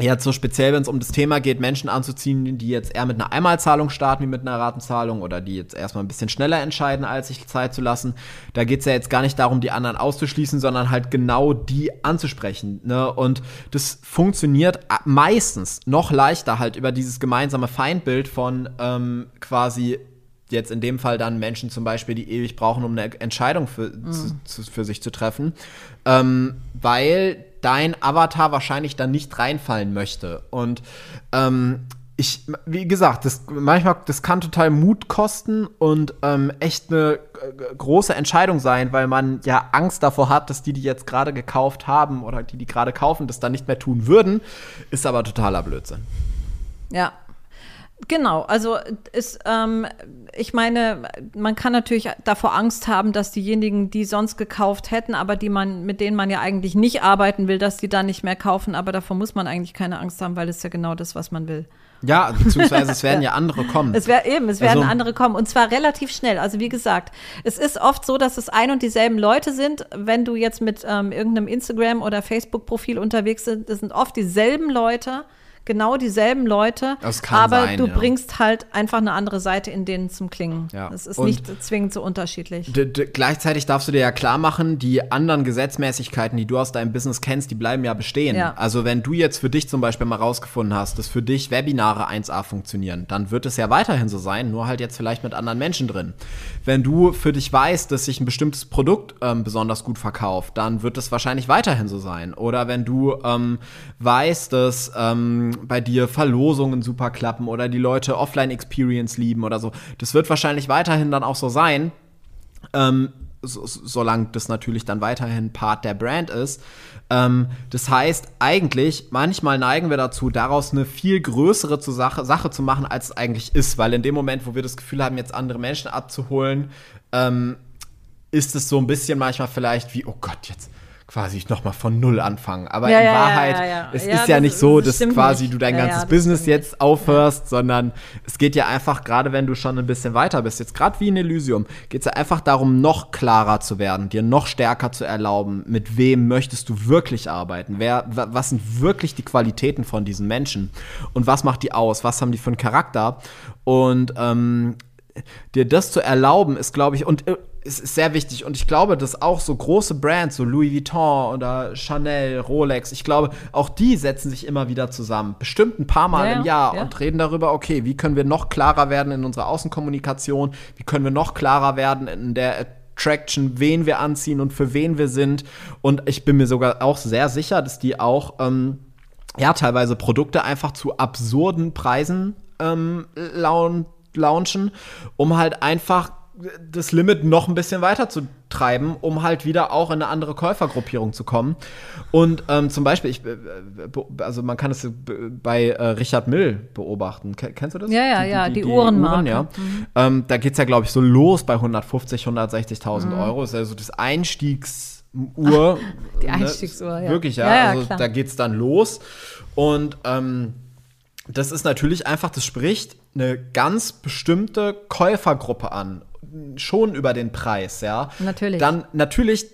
Jetzt so speziell, wenn es um das Thema geht, Menschen anzuziehen, die jetzt eher mit einer Einmalzahlung starten wie mit einer Ratenzahlung oder die jetzt erstmal ein bisschen schneller entscheiden, als sich Zeit zu lassen. Da geht es ja jetzt gar nicht darum, die anderen auszuschließen, sondern halt genau die anzusprechen. Ne? Und das funktioniert meistens noch leichter halt über dieses gemeinsame Feindbild von ähm, quasi jetzt in dem Fall dann Menschen zum Beispiel, die ewig brauchen, um eine Entscheidung für, mhm. zu, für sich zu treffen, ähm, weil dein Avatar wahrscheinlich dann nicht reinfallen möchte. Und ähm, ich, wie gesagt, das manchmal, das kann total Mut kosten und ähm, echt eine äh, große Entscheidung sein, weil man ja Angst davor hat, dass die, die jetzt gerade gekauft haben oder die, die gerade kaufen, das dann nicht mehr tun würden, ist aber totaler Blödsinn. Ja, Genau, also ist, ähm, ich meine, man kann natürlich davor Angst haben, dass diejenigen, die sonst gekauft hätten, aber die man, mit denen man ja eigentlich nicht arbeiten will, dass die dann nicht mehr kaufen. Aber davor muss man eigentlich keine Angst haben, weil es ja genau das, was man will. Ja, beziehungsweise es werden ja andere kommen. Es wäre eben, es werden also, andere kommen und zwar relativ schnell. Also wie gesagt, es ist oft so, dass es ein und dieselben Leute sind. Wenn du jetzt mit ähm, irgendeinem Instagram oder Facebook-Profil unterwegs bist, das sind oft dieselben Leute genau dieselben Leute, aber sein, du ja. bringst halt einfach eine andere Seite in denen zum Klingen. Ja. Es ist Und nicht zwingend so unterschiedlich. Gleichzeitig darfst du dir ja klar machen, die anderen Gesetzmäßigkeiten, die du aus deinem Business kennst, die bleiben ja bestehen. Ja. Also wenn du jetzt für dich zum Beispiel mal rausgefunden hast, dass für dich Webinare 1A funktionieren, dann wird es ja weiterhin so sein, nur halt jetzt vielleicht mit anderen Menschen drin. Wenn du für dich weißt, dass sich ein bestimmtes Produkt ähm, besonders gut verkauft, dann wird es wahrscheinlich weiterhin so sein. Oder wenn du ähm, weißt, dass ähm, bei dir Verlosungen super klappen oder die Leute Offline-Experience lieben oder so. Das wird wahrscheinlich weiterhin dann auch so sein. Ähm, so, solange das natürlich dann weiterhin Part der Brand ist. Ähm, das heißt, eigentlich, manchmal neigen wir dazu, daraus eine viel größere zu Sache, Sache zu machen, als es eigentlich ist, weil in dem Moment, wo wir das Gefühl haben, jetzt andere Menschen abzuholen, ähm, ist es so ein bisschen manchmal vielleicht wie, oh Gott, jetzt quasi nochmal von Null anfangen. Aber ja, in ja, Wahrheit, ja, es ist ja nicht so, dass quasi nicht. du dein ganzes Business jetzt aufhörst, sondern es geht ja einfach, gerade wenn du schon ein bisschen weiter bist, jetzt gerade wie in Elysium, geht es ja einfach darum, noch klarer zu werden, dir noch stärker zu erlauben, mit wem möchtest du wirklich arbeiten, wer, was sind wirklich die Qualitäten von diesen Menschen? Und was macht die aus, was haben die für einen Charakter? Und ähm, dir das zu erlauben, ist, glaube ich, und es ist sehr wichtig und ich glaube, dass auch so große Brands, so Louis Vuitton oder Chanel, Rolex, ich glaube, auch die setzen sich immer wieder zusammen, bestimmt ein paar Mal Ja, im Jahr ja. und reden darüber, okay, wie können wir noch klarer werden in unserer Außenkommunikation, wie können wir noch klarer werden in der Attraction, wen wir anziehen und für wen wir sind. Und ich bin mir sogar auch sehr sicher, dass die auch ähm, ja teilweise Produkte einfach zu absurden Preisen ähm, laun launchen, um halt einfach das Limit noch ein bisschen weiter zu treiben, um halt wieder auch in eine andere Käufergruppierung zu kommen. Und ähm, zum Beispiel, ich, äh, also man kann es be- bei äh, Richard Mill beobachten. Ke- Kennst du das? Ja, ja, ja, die Uhrenmarke. Mhm. ja. Ähm, da geht's ja, glaube ich, so los bei 150, 160.000 Mhm. Euro. Ist ja so das Einstiegsuhr. Die ne? Einstiegsuhr, ja. Wirklich, ja. Ja, ja, also klar. da geht's dann los. Und ähm, das ist natürlich einfach, das spricht eine ganz bestimmte Käufergruppe an. Schon über den Preis, ja. Natürlich. Dann natürlich,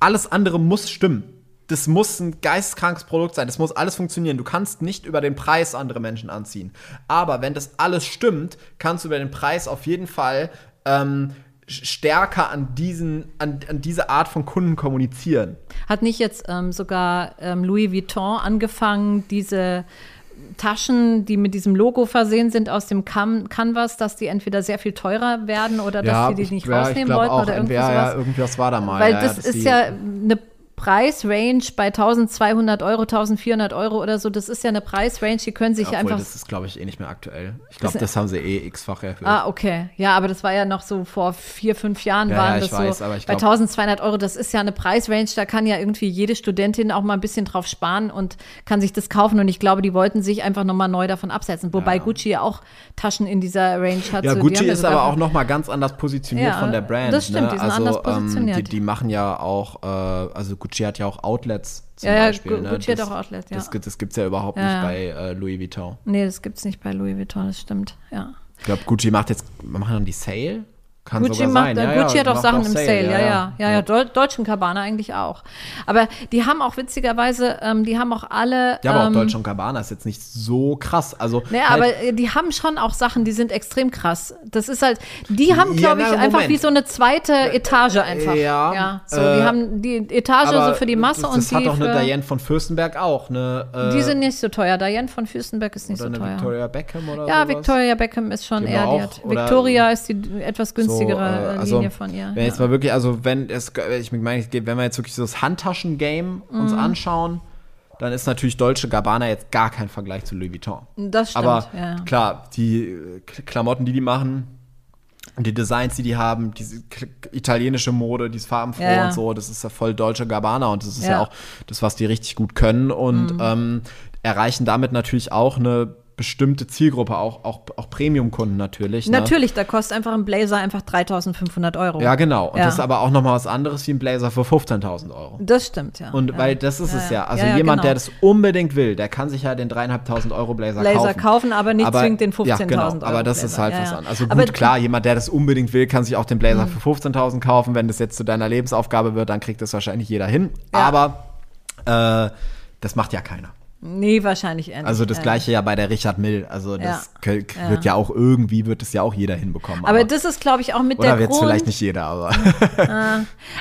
alles andere muss stimmen. Das muss ein geisteskrankes Produkt sein. Das muss alles funktionieren. Du kannst nicht über den Preis andere Menschen anziehen. Aber wenn das alles stimmt, kannst du über den Preis auf jeden Fall ähm, stärker an, diesen, an, an diese Art von Kunden kommunizieren. Hat nicht jetzt ähm, sogar ähm, Louis Vuitton angefangen, diese Taschen, die mit diesem Logo versehen sind aus dem Can Canvas, dass die entweder sehr viel teurer werden oder dass die die nicht ja, rausnehmen wollten auch, oder irgendwie sowas? Ja, irgendwas war da mal. Weil ja, das ist ja eine Preisrange bei 1200 Euro, 1400 Euro oder so. Das ist ja eine Preisrange, die können sich Obwohl, einfach. das ist, glaube ich, eh nicht mehr aktuell. Ich glaube, Das- das haben sie eh x-fach erhöht. Ah, okay. Ja, aber das war ja noch so vor vier, fünf Jahren Ja, waren ja, das ich weiß, so. aber ich bei glaub- 1200 Euro, das ist ja eine Preisrange, da kann ja irgendwie jede Studentin auch mal ein bisschen drauf sparen und kann sich das kaufen. Und ich glaube, die wollten sich einfach nochmal neu davon absetzen. Wobei Ja. Gucci ja auch Taschen in dieser Range hat. Ja, so, Gucci ja ist aber auch noch mal ganz anders positioniert Ja, von der Brand. das stimmt, ne? die sind also, anders positioniert. Ähm, die, die machen ja auch, äh, also Gucci hat ja auch Outlets zum Ja, Beispiel. Ne? Gucci hat das, auch Outlets, ja. Das, gibt- das gibt's ja überhaupt Ja, nicht bei äh, Louis Vuitton. Nee, das gibt's nicht bei Louis Vuitton, das stimmt. Ja. Ich glaube, Gucci macht jetzt, machen dann die Sale? Kann Gucci macht, äh, Ja, Gucci ja, hat auch Sachen im Sale, ja, ja. Ja, ja, ja. Deu Deutschen Cabana eigentlich auch. Aber die haben auch witzigerweise, ähm, die haben auch alle. Ja, aber auch ähm, Deutsche und Gabbana ist jetzt nicht so krass. Also, Naja, halt, aber äh, die haben schon auch Sachen, die sind extrem krass. Das ist halt, die haben, Ja, glaube ich, na, einfach Moment. wie so eine zweite Etage einfach. ja, so, äh, die haben die Etage so für die Masse das, und das die hat doch für, eine Diane von Fürstenberg auch. Eine, äh, die sind nicht so teuer. Diane von Fürstenberg ist nicht so teuer. Victoria Beckham oder ja, sowas. Victoria Beckham ist schon eher, haben die auch- hat, Victoria ist die etwas günstigere So, äh, äh, also, Linie von ihr. Wenn jetzt mal wirklich, also wenn es, ich meine, wenn wir jetzt wirklich so das Handtaschen-Game uns Mhm. anschauen, dann ist natürlich Dolce Gabbana jetzt gar kein Vergleich zu Louis Vuitton. Das stimmt, Aber ja. klar, die äh, Klamotten, die die machen, und die Designs, die die haben, diese italienische Mode, dieses farbenfroh Ja, ja. und so, das ist ja voll Dolce Gabbana und das ist ja, Ja. Mhm. auch das, was die richtig gut können und ähm, erreichen damit natürlich auch eine bestimmte Zielgruppe, auch, auch, auch Premium-Kunden natürlich. ne? Natürlich, da kostet einfach ein Blazer einfach 3500 Euro. Ja, genau. Und Ja. das ist aber auch noch mal was anderes wie ein Blazer für 15.000 Euro. Das stimmt, ja. Und ja. weil das ist Ja, es ja. Also jemand, genau. der das unbedingt will, der kann sich ja den dreieinhalbtausend Euro Blazer, Blazer kaufen. kaufen, aber nicht zwingend den 15.000 ja, genau. Euro Aber das ist Blazer. halt Ja, was ja. an. Also gut, Aber- klar, jemand, der das unbedingt will, kann sich auch den Blazer Mhm. für 15.000 kaufen. Wenn das jetzt zu deiner Lebensaufgabe wird, dann kriegt das wahrscheinlich jeder hin. Aber äh, das macht ja keiner. Nee, wahrscheinlich eher nicht. Also das ja. gleiche ja bei der Richard Mill. Also das Ja. wird ja auch irgendwie, wird es ja auch jeder hinbekommen. Aber das ist, glaube ich, auch mit oder der wird es Grund. vielleicht nicht jeder, aber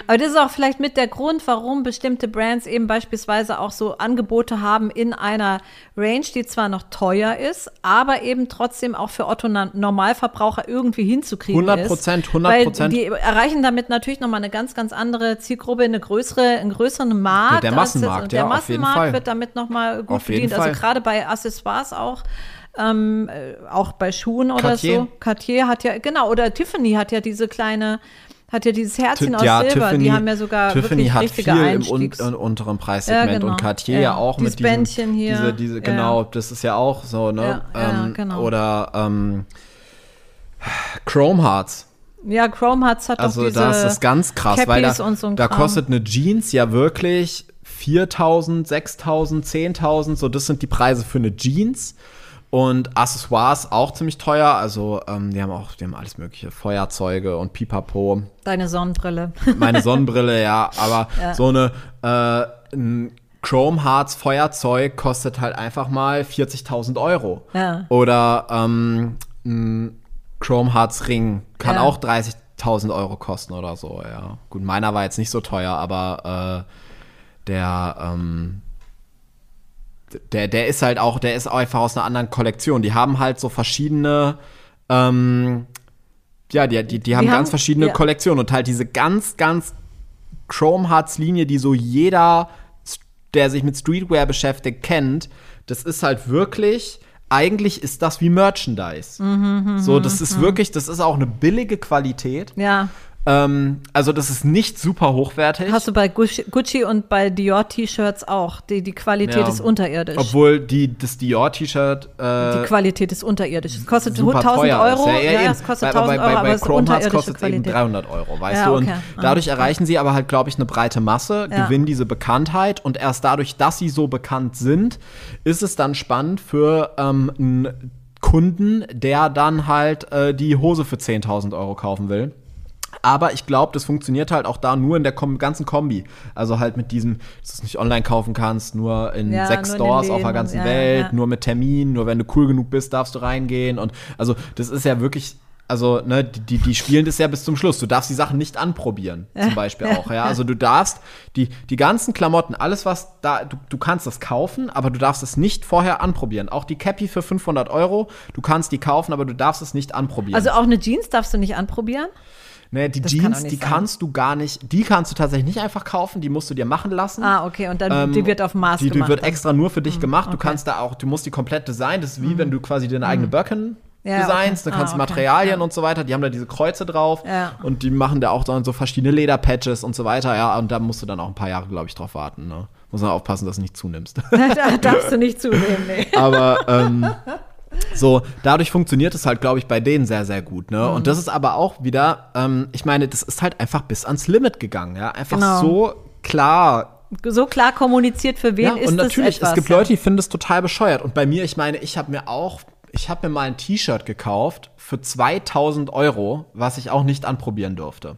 Aber das ist auch vielleicht mit der Grund, warum bestimmte Brands eben beispielsweise auch so Angebote haben in einer Range, die zwar noch teuer ist, aber eben trotzdem auch für Otto Normalverbraucher irgendwie hinzukriegen 100 ist. Prozent, 100 Weil Prozent. die erreichen damit natürlich nochmal eine ganz, ganz andere Zielgruppe, eine größere, einen größeren Markt. Ja, der als jetzt- Massenmarkt, der ja, auf jeden Massenmarkt Fall. wird damit nochmal gut Auf bedient. Also gerade bei Accessoires auch. Ähm, äh, auch bei Schuhen oder Cartier. so. Cartier hat ja, genau, oder Tiffany hat ja diese kleine, hat ja dieses Herzchen aus ja, Silber. Tiffany, die haben ja sogar Tiffany wirklich hat richtige viel im un un unteren Preissegment Ja, genau. und Cartier ja, Ja. auch Dieses mit diesem, Bändchen hier. diese, diese genau, das ist ja auch so, ne? Ähm, genau. Oder ähm, Chrome Hearts. ja, Chrome Hearts hat Also doch diese da ist das ganz krass, weil Cappies da, und so da kostet eine Jeans ja wirklich 4.000, 6.000, 10.000, so das sind die Preise für eine Jeans. Und Accessoires auch ziemlich teuer, also ähm, die haben auch, die haben alles mögliche, Feuerzeuge und Pipapo. deine Sonnenbrille. meine Sonnenbrille, ja, aber Ja. so eine äh, ein Chrome Hearts Feuerzeug kostet halt einfach mal 40.000 Euro. Ja. Oder ähm, ein Chrome Hearts Ring kann Ja. auch 30 1000 Euro kosten oder so, ja. Gut, meiner war jetzt nicht so teuer, aber äh, der, ähm, der, der ist halt auch, der ist einfach aus einer anderen Kollektion. Die haben halt so verschiedene, ähm, ja, die, die, die haben Die ganz haben- verschiedene ja. Kollektionen und halt diese ganz, ganz Chrome Hearts Linie, die so jeder, der sich mit Streetwear beschäftigt, kennt, das ist halt wirklich, eigentlich ist das wie Merchandise. Mhm, so, das ist wirklich, das ist auch eine billige Qualität. Ja. Ähm, also das ist nicht super hochwertig. Hast du bei Gucci, und bei Dior T-Shirts auch. Die, die Qualität Ja. ist unterirdisch. Obwohl die, das Dior-T-Shirt äh, die Qualität ist unterirdisch. Es kostet super 1000 teuer Euro. Ja, ja, ja, es kostet Bei- 1000 bei, Euro, bei, aber bei Chrome Hearts kostet es eben Qualität. 300 Euro, weißt Ja, du? Und okay. Ah, dadurch okay. erreichen sie aber halt, glaube ich, eine breite Masse, gewinnen diese Bekanntheit und erst dadurch, dass sie so bekannt sind, ist es dann spannend für ähm, einen Kunden, der dann halt äh, die Hose für 10.000 Euro kaufen will. Aber ich glaube, das funktioniert halt auch da nur in der Kom ganzen Kombi. Also halt mit diesem, dass du es nicht online kaufen kannst, nur in Ja, sechs nur in Stores auf Läden der ganzen ja, Welt, ja. nur mit Termin, nur wenn du cool genug bist, darfst du reingehen. Und also das ist ja wirklich, also ne, die, die- die spielen das ja bis zum Schluss. Du darfst die Sachen nicht anprobieren, zum Beispiel auch. Ja, also du darfst die, die ganzen Klamotten, alles was da, du, du kannst das kaufen, aber du darfst es nicht vorher anprobieren. Auch die Cappy für 500 Euro, du kannst die kaufen, aber du darfst es nicht anprobieren. Also auch eine Jeans darfst du nicht anprobieren? Ne, die Das kann Jeans, nicht die sein. kannst du gar nicht, die kannst du tatsächlich nicht einfach kaufen, die musst du dir machen lassen. Ah, okay. Und dann Ähm, die wird auf Maß die, gemacht. Die wird dann. extra nur für dich gemacht. Du okay. Mhm. kannst da auch, du musst die komplett designen. Das ist wie wenn du quasi deine eigene Birkin Ja, designst. okay. Dann kannst du Ah, okay. Materialien Ja. und so weiter. Die haben da diese Kreuze drauf. Ja. Und die machen da auch dann so verschiedene Lederpatches und so weiter. Ja, und da musst du dann auch ein paar Jahre, glaube ich, drauf warten. Ne? Muss man aufpassen, dass du nicht zunimmst. da darfst du nicht zunehmen, nee. aber ähm, so, dadurch funktioniert es halt, glaube ich, bei denen sehr, sehr gut. Ne? Mhm. Und das ist aber auch wieder, ähm, ich meine, das ist halt einfach bis ans Limit gegangen. Ja? Einfach Genau. so klar So klar kommuniziert, für wen ja, ist und natürlich, das etwas. es gibt Leute, die finden das total bescheuert. Und bei mir, ich meine, ich habe mir auch, ich habe mir mal ein T-Shirt gekauft für 2000 Euro, was ich auch nicht anprobieren durfte.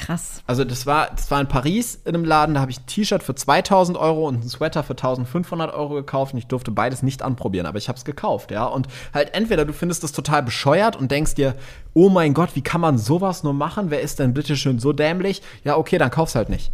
Krass. Also das war, das war in Paris in einem Laden, da habe ich ein T-Shirt für 2000 Euro und ein Sweater für 1500 Euro gekauft und ich durfte beides nicht anprobieren, aber ich habe es gekauft, ja. Und halt entweder du findest das total bescheuert und denkst dir, oh mein Gott, wie kann man sowas nur machen? Wer ist denn bitte schön so dämlich? Ja, okay, dann kauf's halt nicht.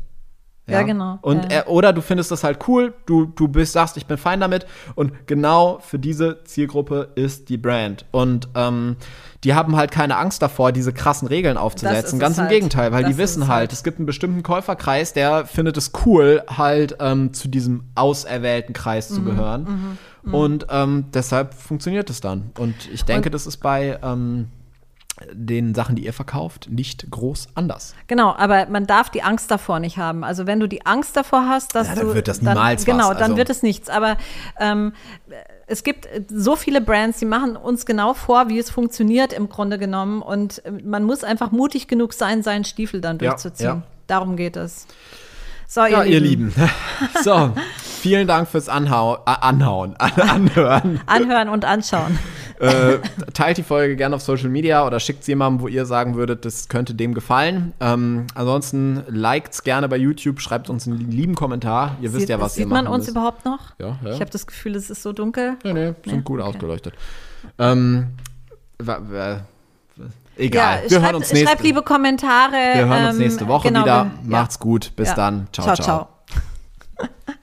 Ja, genau. Und Ja. äh, oder du findest das halt cool, du, du bist, sagst, ich bin fein damit. Und genau für diese Zielgruppe ist die Brand. Und ähm, die haben halt keine Angst davor, diese krassen Regeln aufzusetzen. Ganz im halt. Gegenteil, weil Das die wissen halt, halt. es gibt einen bestimmten Käuferkreis, der findet es cool, halt ähm, zu diesem auserwählten Kreis Mhm, zu gehören. Und ähm, deshalb funktioniert es dann. Und ich denke, das ist bei ähm, den Sachen, die ihr verkauft, nicht groß anders. Genau, aber man darf die Angst davor nicht haben. Also wenn du die Angst davor hast, dass Ja, dann du wird das dann, niemals was. genau, dann Also- wird es nichts. Aber ähm, es gibt so viele Brands, die machen uns genau vor, wie es funktioniert im Grunde genommen. Und äh, man muss einfach mutig genug sein, seinen Stiefel dann Ja, durchzuziehen. ja. Darum geht es. So, Ja, ihr Lieben. So, vielen Dank fürs Anhau äh, Anhauen, an Anhören. Anhören und anschauen. äh, teilt die Folge gerne auf Social Media oder schickt sie jemandem, wo ihr sagen würdet, das könnte dem gefallen. Ähm, ansonsten liked's gerne bei YouTube, schreibt uns einen lieben Kommentar. Ihr wisst Sieht, ja, was ihr sieht man uns müsst. überhaupt noch? Ja, ja. Ich habe das Gefühl, es ist so dunkel. Nee, nee, sind Nee? gut Okay. ausgeleuchtet. Ähm, egal, Ja, wir schreibt, hören uns nächste, schreibt liebe Kommentare. wir hören uns ähm, nächste Woche genau, wieder. Macht's gut, bis dann. ciao. ciao. ciao.